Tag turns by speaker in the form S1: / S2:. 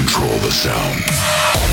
S1: control the sound.